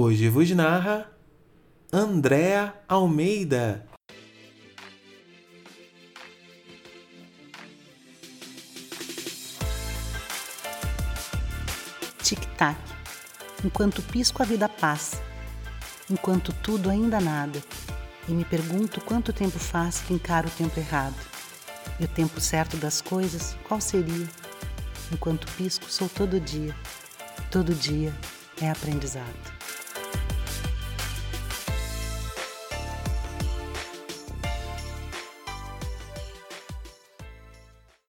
Hoje vos narra Andréa Almeida. Tic-tac. Enquanto pisco a vida passa, enquanto tudo ainda nada, e me pergunto quanto tempo faz que encaro o tempo errado. E o tempo certo das coisas, qual seria? Enquanto pisco, sou todo dia. Todo dia é aprendizado.